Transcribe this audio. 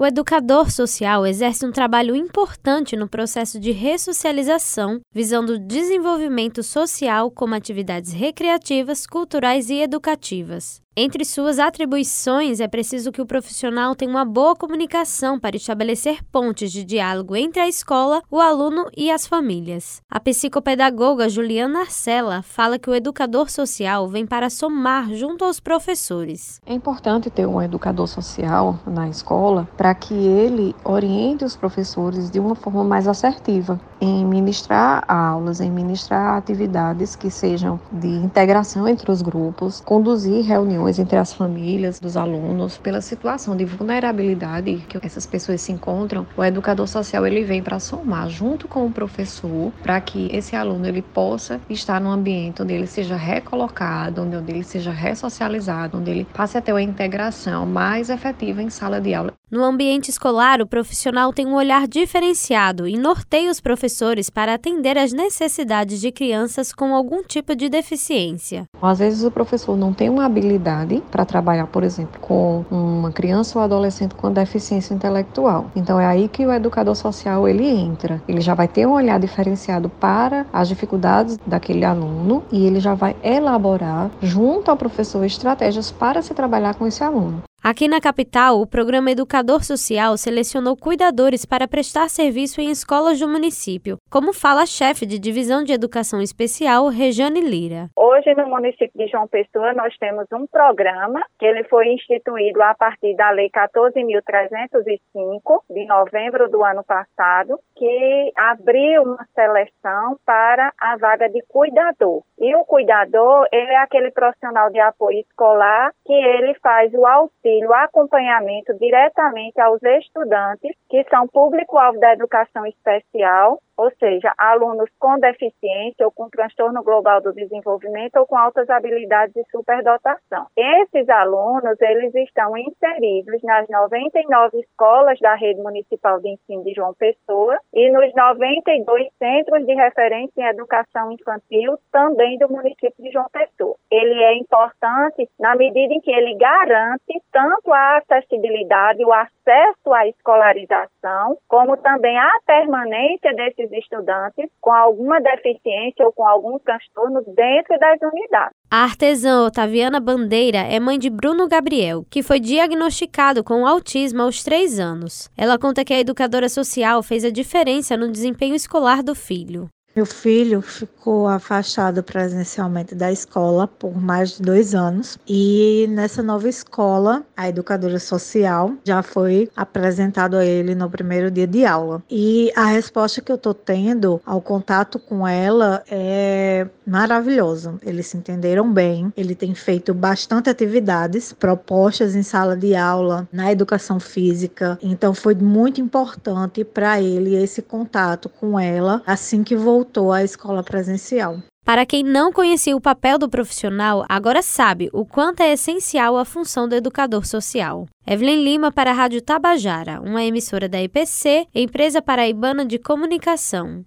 O educador social exerce um trabalho importante no processo de ressocialização, visando o desenvolvimento social como atividades recreativas, culturais e educativas. Entre suas atribuições, é preciso que o profissional tenha uma boa comunicação para estabelecer pontes de diálogo entre a escola, o aluno e as famílias. A psicopedagoga Juliana Arcela fala que o educador social vem para somar junto aos professores. É importante ter um educador social na escola para que ele oriente os professores de uma forma mais assertiva em ministrar aulas, em ministrar atividades que sejam de integração entre os grupos, conduzir reuniões entre as famílias dos alunos, pela situação de vulnerabilidade que essas pessoas se encontram, o educador social ele vem para somar junto com o professor para que esse aluno ele possa estar num ambiente onde ele seja recolocado, onde ele seja ressocializado, onde ele passe a ter uma integração mais efetiva em sala de aula. No ambiente escolar, o profissional tem um olhar diferenciado e norteia os professores para atender às necessidades de crianças com algum tipo de deficiência. Às vezes o professor não tem uma habilidade para trabalhar, por exemplo, com uma criança ou adolescente com deficiência intelectual. Então é aí que o educador social ele entra. Ele já vai ter um olhar diferenciado para as dificuldades daquele aluno e ele já vai elaborar junto ao professor estratégias para se trabalhar com esse aluno. Aqui na capital, o programa Educador Social selecionou cuidadores para prestar serviço em escolas do município, como fala a chefe de divisão de educação especial, Rejane Lira. Hoje, no município de João Pessoa, nós temos um programa que ele foi instituído a partir da Lei 14.305, de novembro do ano passado, que abriu uma seleção para a vaga de cuidador. E o cuidador, ele é aquele profissional de apoio escolar que ele faz o auxílio auxílio, acompanhamento diretamente aos estudantes que são público-alvo da educação especial ou seja, alunos com deficiência ou com transtorno global do desenvolvimento ou com altas habilidades de superdotação. Esses alunos, eles estão inseridos nas 99 escolas da rede municipal de ensino de João Pessoa e nos 92 centros de referência em educação infantil também do município de João Pessoa. Ele é importante na medida em que ele garante tanto a acessibilidade, o acesso à escolarização, como também a permanência desses esses estudantes com alguma deficiência ou com algum transtorno dentro das unidades. A artesã Otaviana Bandeira é mãe de Bruno Gabriel, que foi diagnosticado com autismo aos três anos. Ela conta que a educadora social fez a diferença no desempenho escolar do filho. Meu filho ficou afastado presencialmente da escola por mais de dois anos e nessa nova escola, a educadora social já foi apresentado a ele no primeiro dia de aula. E a resposta que eu estou tendo ao contato com ela é maravilhosa. Eles se entenderam bem, ele tem feito bastante atividades propostas em sala de aula, na educação física, então foi muito importante para ele esse contato com ela assim que voltou voltou à escola presencial. Para quem não conhecia o papel do profissional, agora sabe o quanto é essencial a função do educador social. Evelyn Lima para a Rádio Tabajara, uma emissora da IPC, empresa paraibana de comunicação.